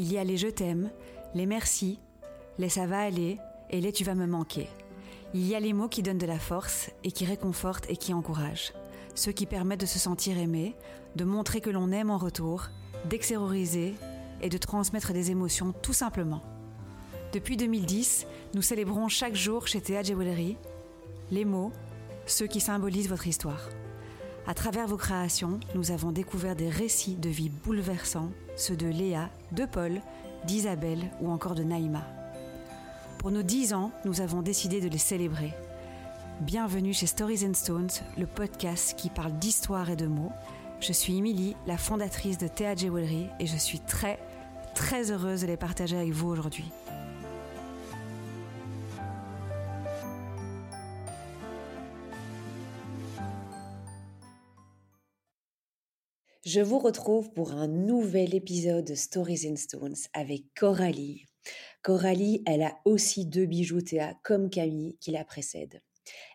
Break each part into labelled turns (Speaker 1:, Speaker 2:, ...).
Speaker 1: Il y a les je t'aime, les merci, les ça va aller et les tu vas me manquer. Il y a les mots qui donnent de la force et qui réconfortent et qui encouragent. Ceux qui permettent de se sentir aimé, de montrer que l'on aime en retour, d'extérioriser et de transmettre des émotions tout simplement. Depuis 2010, nous célébrons chaque jour chez Théa Jewelry les mots, ceux qui symbolisent votre histoire. À travers vos créations, nous avons découvert des récits de vie bouleversants, ceux de Léa, de Paul, d'Isabelle ou encore de Naïma. Pour nos 10 ans, nous avons décidé de les célébrer. Bienvenue chez Stories and Stones, le podcast qui parle d'histoire et de mots. Je suis Émilie, la fondatrice de Théa Jewelry et je suis très, très heureuse de les partager avec vous aujourd'hui. Je vous retrouve pour un nouvel épisode de Stories in Stones avec Coralie. Coralie, elle a aussi deux bijoux Théa comme Camille qui la précèdent.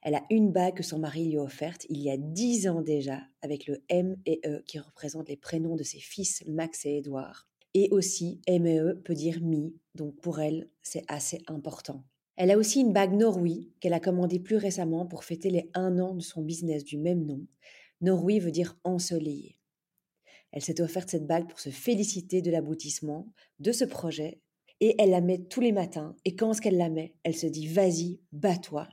Speaker 1: Elle a une bague que son mari lui a offerte il y a dix ans déjà avec le M et E qui représentent les prénoms de ses fils Max et Édouard. Et aussi, M et E peut dire mi, donc pour elle, c'est assez important. Elle a aussi une bague Norui qu'elle a commandée plus récemment pour fêter les un an de son business du même nom. Norui veut dire ensoleillé. Elle s'est offerte cette bague pour se féliciter de l'aboutissement de ce projet et elle la met tous les matins. Et quand est-ce qu'elle la met Elle se dit vas-y, bats-toi.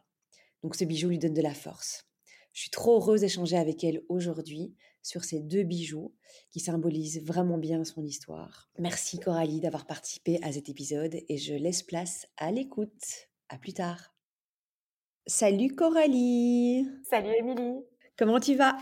Speaker 1: Donc ce bijou lui donne de la force. Je suis trop heureuse d'échanger avec elle aujourd'hui sur ces deux bijoux qui symbolisent vraiment bien son histoire. Merci Coralie d'avoir participé à cet épisode et je laisse place à l'écoute. À plus tard. Salut Coralie.
Speaker 2: Salut Émilie.
Speaker 1: Comment tu vas?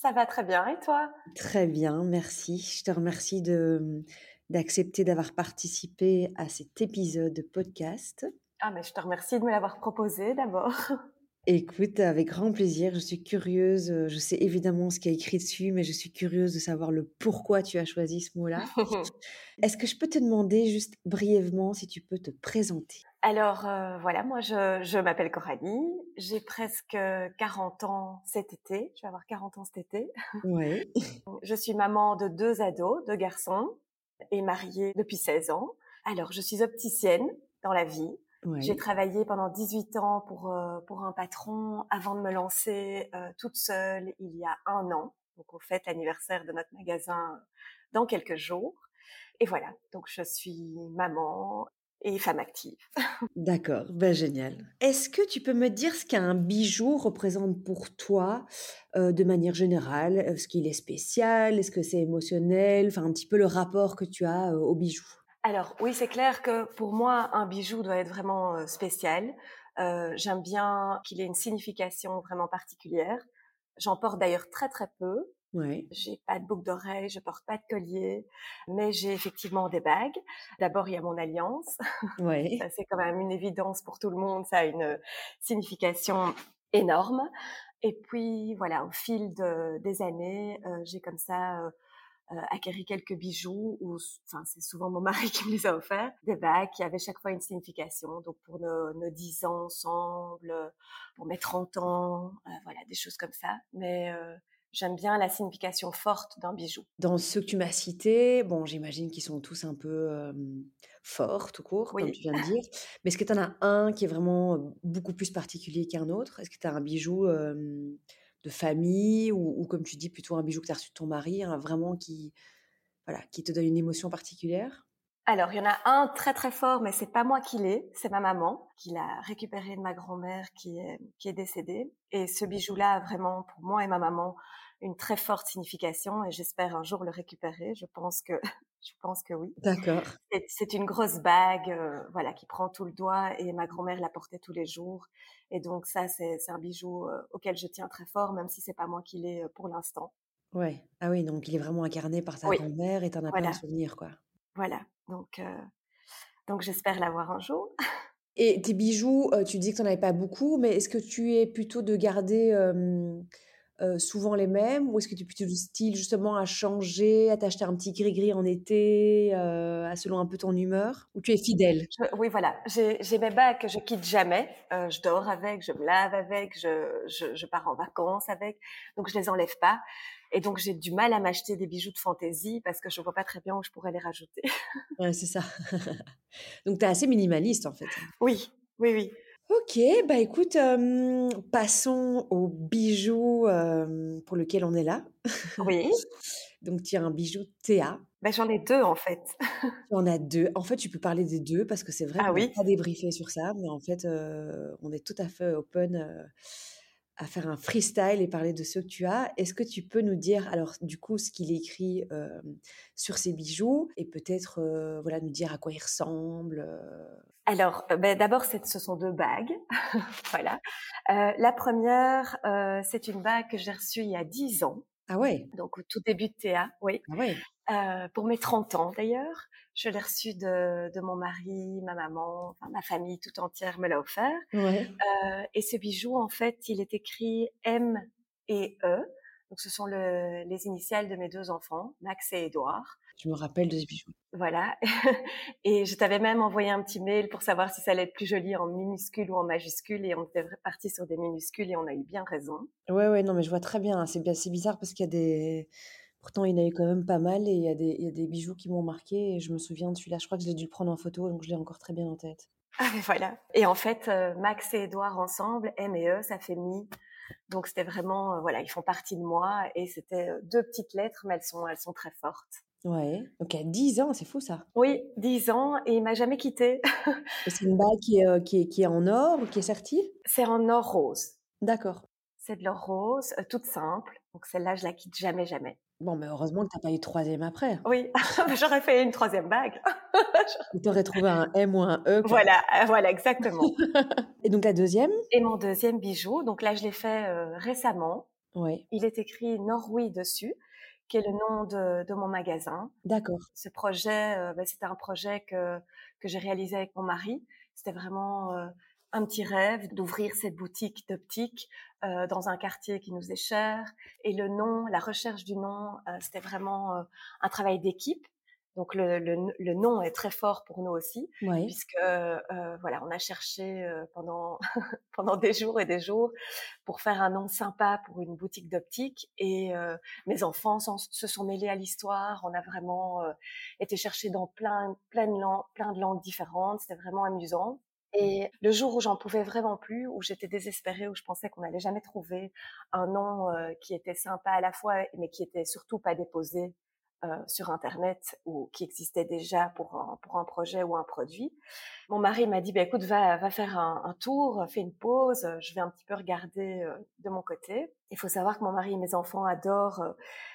Speaker 2: Ça va très bien et toi?
Speaker 1: Très bien, merci. Je te remercie de d'accepter d'avoir participé à cet épisode de podcast.
Speaker 2: Ah mais je te remercie de me l'avoir proposé d'abord.
Speaker 1: Écoute, avec grand plaisir. Je suis curieuse. Je sais évidemment ce qui est écrit dessus, mais je suis curieuse de savoir le pourquoi tu as choisi ce mot-là. Est-ce que je peux te demander juste brièvement si tu peux te présenter?
Speaker 2: Alors euh, voilà, moi je, je m'appelle Coralie, j'ai presque 40 ans cet été, je vais avoir 40 ans cet été.
Speaker 1: Oui.
Speaker 2: je suis maman de deux ados, deux garçons, et mariée depuis 16 ans. Alors je suis opticienne dans la vie. J'ai travaillé pendant 18 ans pour euh, pour un patron avant de me lancer euh, toute seule il y a un an. Donc on fête l'anniversaire de notre magasin dans quelques jours. Et voilà, donc je suis maman, et femme active.
Speaker 1: D'accord, ben génial. Est-ce que tu peux me dire ce qu'un bijou représente pour toi euh, de manière générale? Est-ce qu'il est spécial? Est-ce que c'est émotionnel? Enfin, un petit peu le rapport que tu as au bijou.
Speaker 2: Alors oui, c'est clair que pour moi, un bijou doit être vraiment euh, spécial. J'aime bien qu'il ait une signification vraiment particulière. J'en porte d'ailleurs très très peu.
Speaker 1: Ouais.
Speaker 2: J'ai pas de boucle d'oreille, je porte pas de collier, mais j'ai effectivement des bagues. D'abord, il y a mon alliance. Ça, c'est quand même une évidence pour tout le monde. Ça a une signification énorme. Et puis, voilà, au fil de, des années, euh, j'ai comme ça euh, euh, acquéri quelques bijoux, ou enfin, c'est souvent mon mari qui me les a offerts, des bagues qui avaient chaque fois une signification. Donc, pour nos, nos 10 ans ensemble, pour mes 30 ans, euh, voilà, des choses comme ça. Mais euh, j'aime bien la signification forte d'un bijou.
Speaker 1: Dans ceux que tu m'as cités, bon, j'imagine qu'ils sont tous un peu forts, tout court, comme tu viens de dire. Mais est-ce que tu en as un qui est vraiment beaucoup plus particulier qu'un autre? Est-ce que tu as un bijou de famille ou, comme tu dis, plutôt un bijou que tu as reçu de ton mari, vraiment qui, voilà, qui te donne une émotion particulière?
Speaker 2: Alors, il y en a un très très fort, mais c'est pas moi qui l'ai, c'est ma maman qui l'a récupéré de ma grand-mère qui est qui est décédée. Et ce bijou-là vraiment pour moi et ma maman une très forte signification et j'espère un jour le récupérer. Je pense que je pense que oui.
Speaker 1: D'accord.
Speaker 2: C'est une grosse bague, euh, voilà, qui prend tout le doigt et ma grand-mère la portait tous les jours. Et donc ça, c'est un bijou euh, auquel je tiens très fort, même si c'est pas moi qui l'ai euh, pour l'instant.
Speaker 1: Ouais. Ah oui, donc il est vraiment incarné par ta grand-mère et t'en as
Speaker 2: voilà.
Speaker 1: plein de souvenirs, quoi.
Speaker 2: Voilà. Donc, donc j'espère l'avoir un jour.
Speaker 1: Et tes bijoux, tu dis que tu n'en avais pas beaucoup, mais est-ce que tu es plutôt de garder euh, souvent les mêmes ou est-ce que tu es plutôt du style justement à changer, à t'acheter un petit gris-gris en été, euh, à selon un peu ton humeur ou tu es fidèle?
Speaker 2: oui, voilà, j'ai mes que je quitte jamais. Euh, je dors avec, je me lave avec, je, je, je, pars en vacances avec, donc je les enlève pas. Et donc j'ai du mal à m'acheter des bijoux de fantaisie parce que je vois pas très bien où je pourrais les rajouter.
Speaker 1: ouais, c'est ça. donc tu es assez minimaliste en fait.
Speaker 2: Oui, oui, oui.
Speaker 1: Ok, bah écoute, passons aux bijoux pour lequel on est là.
Speaker 2: Oui.
Speaker 1: Donc tu as un bijou Théa.
Speaker 2: Bah, j'en ai deux en fait.
Speaker 1: Tu en as deux. En fait, tu peux parler des deux parce que c'est vrai
Speaker 2: ah,
Speaker 1: qu'on
Speaker 2: oui.
Speaker 1: pas débriefé sur ça, mais en fait, on est tout à fait open à faire un freestyle et parler de ce que tu as. Est-ce que tu peux nous dire, alors du coup, ce qu'il écrit sur ces bijoux et peut-être voilà, nous dire à quoi ils ressemblent
Speaker 2: Alors, ben, d'abord, ce sont deux bagues. voilà. la première, c'est une bague que j'ai reçue il y a 10 ans.
Speaker 1: Ah ouais
Speaker 2: Donc, au tout début de Théa, oui.
Speaker 1: Ah ouais
Speaker 2: euh, pour mes 30 ans d'ailleurs. Je l'ai reçu de, de, mon mari, ma maman, enfin, ma famille tout entière me l'a offert.
Speaker 1: Ouais.
Speaker 2: Euh, et ce bijou, en fait, il est écrit M et E. Donc, ce sont le, les initiales de mes deux enfants, Max et Édouard.
Speaker 1: Je me rappelle de ce bijou.
Speaker 2: Voilà. et je t'avais même envoyé un petit mail pour savoir si ça allait être plus joli en minuscule ou en majuscule. Et on était parti sur des minuscules et on a eu bien raison.
Speaker 1: Ouais, ouais, non, mais je vois très bien. C'est bien, c'est bizarre parce qu'il y a des, Pourtant, il y en a eu quand même pas mal et il y a des, il y a des bijoux qui m'ont marqué et je me souviens de celui-là. Je crois que je l'ai dû le prendre en photo, donc je l'ai encore très bien en tête.
Speaker 2: Ah, mais voilà. Et en fait, euh, Max et Edouard ensemble, M et E, ça fait mi. Donc c'était vraiment, euh, voilà, ils font partie de moi et c'était euh, deux petites lettres, mais elles sont, elles sont très fortes.
Speaker 1: Ouais. Ok, 10 ans, c'est fou ça.
Speaker 2: Oui, 10 ans et il m'a jamais quitté.
Speaker 1: c'est une bague qui est, qui, est, qui est en or ou qui est sertie?
Speaker 2: C'est en or rose.
Speaker 1: D'accord.
Speaker 2: C'est de l'or rose, toute simple. Donc celle-là, je la quitte jamais, jamais.
Speaker 1: Bon, mais heureusement que tu n'as pas eu troisième après.
Speaker 2: Oui, j'aurais fait une troisième bague.
Speaker 1: tu aurais trouvé un M ou un E.
Speaker 2: Voilà, euh, voilà, exactement.
Speaker 1: Et donc la deuxième?
Speaker 2: Et mon deuxième bijou, donc là je l'ai fait euh, récemment.
Speaker 1: Oui.
Speaker 2: Il est écrit Norway dessus, qui est le nom de, de mon magasin.
Speaker 1: D'accord.
Speaker 2: Ce projet, euh, bah, c'était un projet que, que j'ai réalisé avec mon mari. C'était vraiment un petit rêve d'ouvrir cette boutique d'optique euh, dans un quartier qui nous est cher. Et le nom, la recherche du nom, euh, c'était vraiment euh, un travail d'équipe. Donc le, le, le, nom est très fort pour nous aussi,
Speaker 1: oui.
Speaker 2: puisque euh, voilà, on a cherché pendant pendant des jours et des jours pour faire un nom sympa pour une boutique d'optique. Et mes enfants se sont mêlés à l'histoire. On a vraiment été chercher dans plein plein de langues, plein de langues différentes. C'était vraiment amusant. Et le jour où j'en pouvais vraiment plus, où j'étais désespérée, où je pensais qu'on n'allait jamais trouver un nom euh, qui était sympa à la fois, mais qui était surtout pas déposé euh, sur Internet ou qui existait déjà pour un, pour un projet ou un produit. Mon mari m'a dit, bah, écoute, va, va faire un, un, tour, fais une pause, je vais un petit peu regarder euh, de mon côté. Il faut savoir que mon mari et mes enfants adorent euh,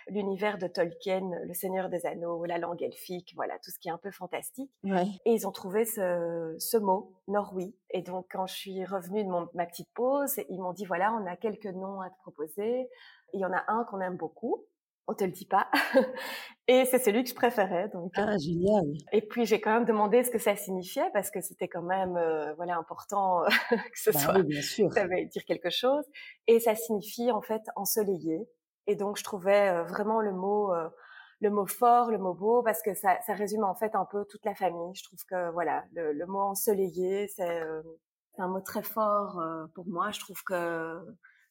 Speaker 2: l'univers de Tolkien, le Seigneur des Anneaux, la langue elfique, voilà, tout ce qui est un peu fantastique.
Speaker 1: Ouais.
Speaker 2: Et ils ont trouvé ce, ce mot, Norwi. Et donc, quand je suis revenue de mon, ma petite pause, ils m'ont dit, voilà, on a quelques noms à te proposer. Il y en a un qu'on aime beaucoup on te le dit pas. et c'est celui que je préférais. Donc,
Speaker 1: ah, génial.
Speaker 2: Et puis j'ai quand même demandé ce que ça signifiait parce que c'était quand même euh, voilà important que ce
Speaker 1: bah
Speaker 2: soit.
Speaker 1: Oui, bien sûr.
Speaker 2: Ça veut dire quelque chose. Et ça signifie en fait ensoleillé. Et donc je trouvais euh, vraiment le mot euh, le mot fort, le mot beau parce que ça, ça résume en fait un peu toute la famille. Je trouve que voilà le, le mot ensoleillé c'est un mot très fort pour moi. Je trouve que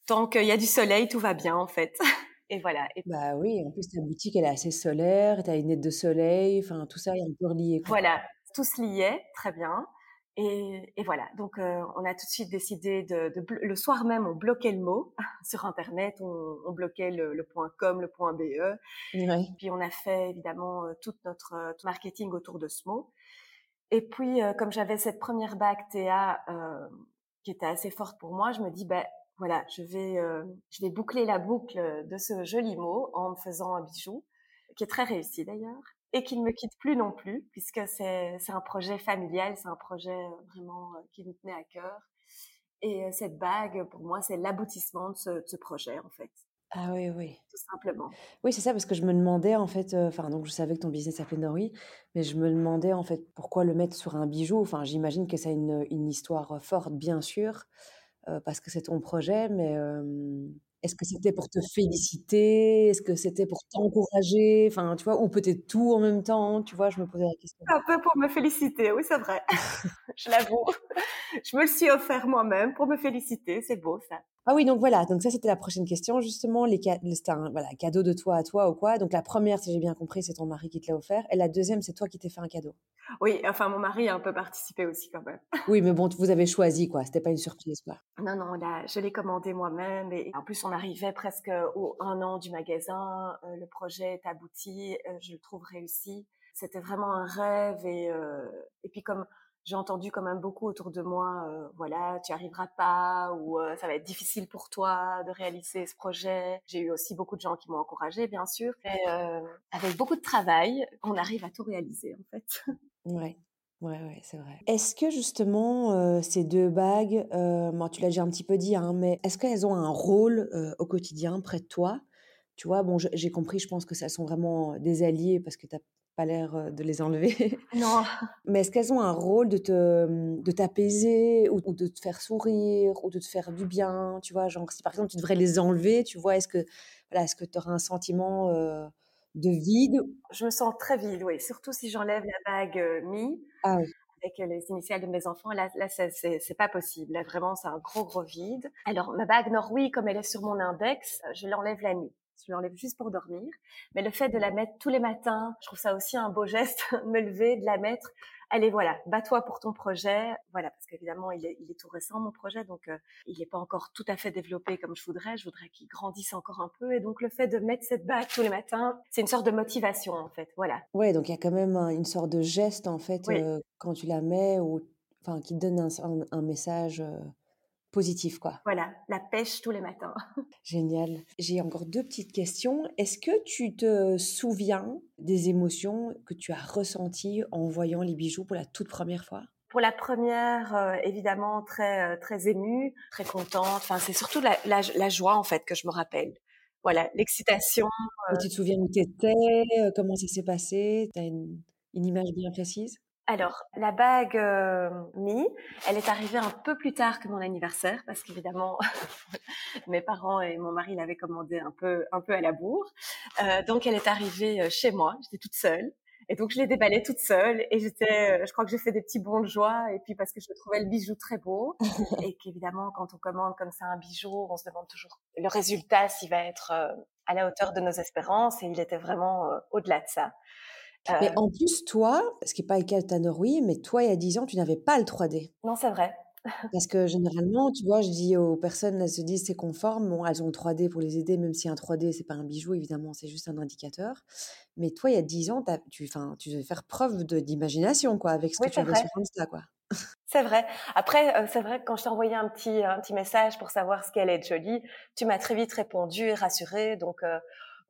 Speaker 2: tant qu'il y a du soleil tout va bien en fait. Et voilà. Et...
Speaker 1: Bah oui, en plus ta boutique elle est assez solaire, tu as une aide de soleil, enfin tout ça est un peu relié. Quoi.
Speaker 2: Voilà, tout se liait très bien. Et, et voilà, donc euh, on a tout de suite décidé de, de, le soir même on bloquait le mot sur internet, on, on bloquait le, le, point com, le point be. Puis on a fait évidemment euh, tout notre euh, tout marketing autour de ce mot. Et puis comme j'avais cette première bague TA qui était assez forte pour moi, je me dis ben voilà, je vais, euh, je vais boucler la boucle de ce joli mot en me faisant un bijou, qui est très réussi d'ailleurs, et qui ne me quitte plus non plus, puisque c'est, un projet familial, c'est un projet vraiment euh, qui me tenait à cœur. Et euh, cette bague, pour moi, c'est l'aboutissement de ce, de ce projet, en fait.
Speaker 1: Ah oui, oui.
Speaker 2: Tout simplement.
Speaker 1: Oui, c'est ça, parce que je me demandais, en fait, enfin, donc je savais que ton business s'appelait Nori, mais je me demandais, en fait, pourquoi le mettre sur un bijou? Enfin, j'imagine que ça a une, une histoire forte, bien sûr, euh, parce que c'est ton projet, mais Est-ce que c'était pour te féliciter? Est-ce que c'était pour t'encourager? Enfin, tu vois? Ou peut-être tout en même temps, tu vois? Je me posais la question.
Speaker 2: Un peu pour me féliciter, oui, c'est vrai. Je l'avoue. Je me le suis offert moi-même pour me féliciter, c'est beau ça.
Speaker 1: Ah oui, donc voilà, donc ça c'était la prochaine question justement, les c'était un voilà, cadeau de toi à toi ou quoi? Donc la première, si j'ai bien compris, c'est ton mari qui te l'a offert et la deuxième, c'est toi qui t'es fait un cadeau?
Speaker 2: Oui, enfin mon mari a un peu participé aussi quand même.
Speaker 1: Oui, mais bon, vous avez choisi quoi, c'était pas une surprise quoi?
Speaker 2: Non, non, là, je l'ai commandé moi-même et en plus on arrivait presque au un an du magasin, heu, le projet est abouti, heu, je le trouve réussi. C'était vraiment un rêve et et puis comme j'ai entendu quand même beaucoup autour de moi, euh, voilà, tu arriveras pas ou euh, ça va être difficile pour toi de réaliser ce projet. J'ai eu aussi beaucoup de gens qui m'ont encouragée, bien sûr. Euh, avec beaucoup de travail, on arrive à tout réaliser, en fait.
Speaker 1: Ouais. Ouais, ouais, c'est vrai. Est-ce que justement ces deux bagues, moi tu l'as déjà un petit peu dit, hein, mais est-ce qu'elles ont un rôle au quotidien près de toi? Tu vois, bon, j'ai compris, je pense que ça sont vraiment des alliés parce que tu as pas l'air de les enlever.
Speaker 2: Non.
Speaker 1: Mais est-ce qu'elles ont un rôle de te, de t'apaiser ou, de te faire sourire ou de te faire du bien, tu vois? Genre, si par exemple tu devrais les enlever, tu vois, est-ce que voilà, est-ce que tu auras un sentiment de vide
Speaker 2: Je me sens très vide, oui. Surtout si j'enlève la bague Mi.
Speaker 1: Ah
Speaker 2: avec les initiales de mes enfants, là, là c'est pas possible. Là, vraiment, c'est un gros, gros vide. Alors, ma bague Norway, comme elle est sur mon index, je l'enlève la nuit je l'enlève juste pour dormir. Mais le fait de la mettre tous les matins, je trouve ça aussi un beau geste, me lever, de la mettre. Allez, voilà, bats-toi pour ton projet. Voilà, parce qu'évidemment, il est, il est tout récent, mon projet, donc euh, il n'est pas encore tout à fait développé comme je voudrais. Je voudrais qu'il grandisse encore un peu. Et donc, le fait de mettre cette bague tous les matins, c'est une sorte de motivation, en fait. Voilà.
Speaker 1: Ouais, donc il y a quand même une sorte de geste, en fait, euh, quand tu la mets, ou enfin, qui donne un, un, message. Euh, positif, quoi.
Speaker 2: Voilà, la pêche tous les matins.
Speaker 1: Génial. J'ai encore deux petites questions. Est-ce que tu te souviens des émotions que tu as ressenties en voyant les bijoux pour la toute première fois?
Speaker 2: Pour la première, euh, évidemment très euh, très émue, très contente. Enfin, c'est surtout la, la, joie en fait que je me rappelle. Voilà, l'excitation.
Speaker 1: Tu te souviens où tu étais, comment ça s'est passé? Tu as une, une image bien précise?
Speaker 2: Alors, la bague euh, Mi, elle est arrivée un peu plus tard que mon anniversaire parce qu'évidemment, mes parents et mon mari l'avaient commandée un peu, un peu à la bourre. Euh, donc, elle est arrivée euh, chez moi. J'étais toute seule. Et donc, je l'ai déballée toute seule. Et j'étais, je crois que j'ai fait des petits bons de joie. Et puis, parce que je trouvais le bijou très beau. et qu'évidemment, quand on commande comme ça un bijou, on se demande toujours le résultat, s'il va être à la hauteur de nos espérances. Et il était vraiment au-delà de ça.
Speaker 1: Mais euh en plus, toi, ce qui n'est pas le cas de Tanner, oui, mais toi, il y a 10 ans, tu n'avais pas le 3D.
Speaker 2: Non, c'est vrai.
Speaker 1: Parce que généralement, tu vois, je dis aux personnes, elles se disent c'est conforme, bon, elles ont le 3D pour les aider, même si un 3D, c'est pas un bijou, évidemment, c'est juste un indicateur. Mais toi, il y a 10 ans, tu, tu devais faire preuve d'imagination, quoi, avec ce que tu avais sur Insta, quoi.
Speaker 2: C'est vrai. Après, euh, c'est vrai que quand je t'ai envoyé un petit, un petit message pour savoir ce qu'elle est jolie, tu m'as très vite répondu et rassuré. Donc, euh,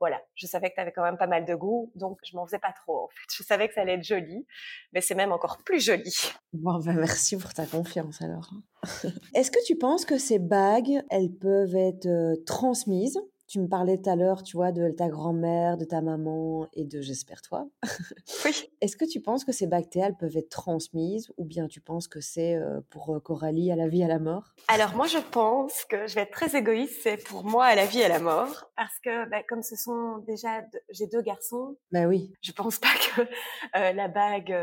Speaker 2: voilà, je savais que tu avais quand même pas mal de goût, donc je m'en faisais pas trop en fait. Je savais que ça allait être joli, mais c'est même encore plus joli.
Speaker 1: Bon, ben merci pour ta confiance alors. Est-ce que tu penses que ces bagues, elles peuvent être euh, transmises tu me parlais tout à l'heure, tu vois, de ta grand-mère, de ta maman et de, j'espère, toi.
Speaker 2: Oui.
Speaker 1: Est-ce que tu penses que ces bactéries peuvent être transmises ou bien tu penses que c'est euh, pour euh, Coralie à la vie, à la mort?
Speaker 2: Alors moi, je pense que je vais être très égoïste, c'est pour moi à la vie, à la mort. Parce que bah, comme ce sont déjà, j'ai deux garçons.
Speaker 1: Bah oui.
Speaker 2: Je pense pas que euh, la bague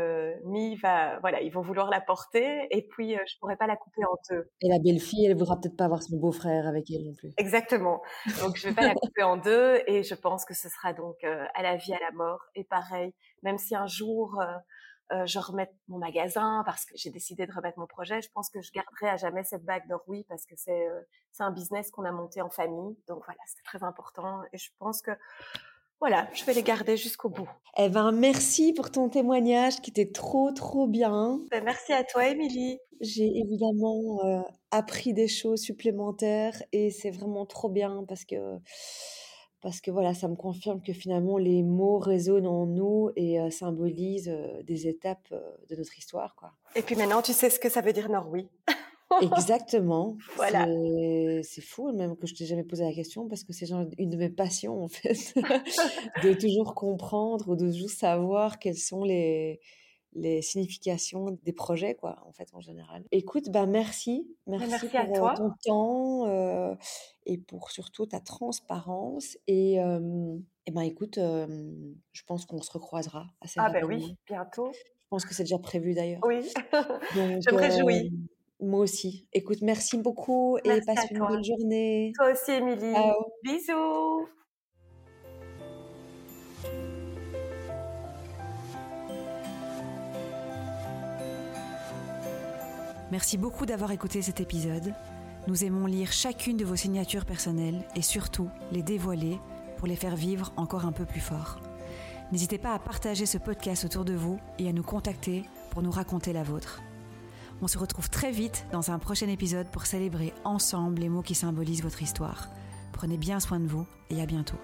Speaker 2: Mi va, voilà, ils vont vouloir la porter et puis je pourrais pas la couper en deux.
Speaker 1: Et la belle-fille, elle voudra peut-être pas avoir son beau-frère avec elle non plus.
Speaker 2: Exactement. Donc je vais la couper en deux et je pense que ce sera donc euh, à la vie, à la mort. Et pareil, même si un jour euh, euh, je remets mon magasin parce que j'ai décidé de remettre mon projet, je pense que je garderai à jamais cette bague d'Orui parce que c'est c'est un business qu'on a monté en famille. Donc voilà, c'est très important et je pense que voilà, je vais les garder jusqu'au bout.
Speaker 1: Eh ben, merci pour ton témoignage qui était trop, trop bien.
Speaker 2: Ben, merci à toi, Émilie.
Speaker 1: J'ai évidemment euh, appris des choses supplémentaires et c'est vraiment trop bien parce que, parce que voilà, ça me confirme que finalement les mots résonnent en nous et euh, symbolisent euh, des étapes de notre histoire. Quoi.
Speaker 2: Et puis maintenant, tu sais ce que ça veut dire Norway.
Speaker 1: Exactement. Voilà. C'est fou même que je t'ai jamais posé la question parce que c'est une de mes passions en fait, de toujours comprendre ou de toujours savoir quels sont les, les significations des projets, quoi, en fait, en général. Écoute, bah merci, merci,
Speaker 2: merci
Speaker 1: pour
Speaker 2: à toi.
Speaker 1: ton temps et pour surtout ta transparence. Et, et ben écoute, je pense qu'on se recroisera assez
Speaker 2: ah ben oui, bientôt.
Speaker 1: Je pense que c'est déjà prévu d'ailleurs.
Speaker 2: Oui, je me réjouis.
Speaker 1: Moi aussi. Écoute, merci beaucoup et passe une bonne journée.
Speaker 2: Toi aussi, Émilie.
Speaker 1: Ciao.
Speaker 2: Bisous.
Speaker 3: Merci beaucoup d'avoir écouté cet épisode. Nous aimons lire chacune de vos signatures personnelles et surtout les dévoiler pour les faire vivre encore un peu plus fort. N'hésitez pas à partager ce podcast autour de vous et à nous contacter pour nous raconter la vôtre. On se retrouve très vite dans un prochain épisode pour célébrer ensemble les mots qui symbolisent votre histoire. Prenez bien soin de vous et à bientôt.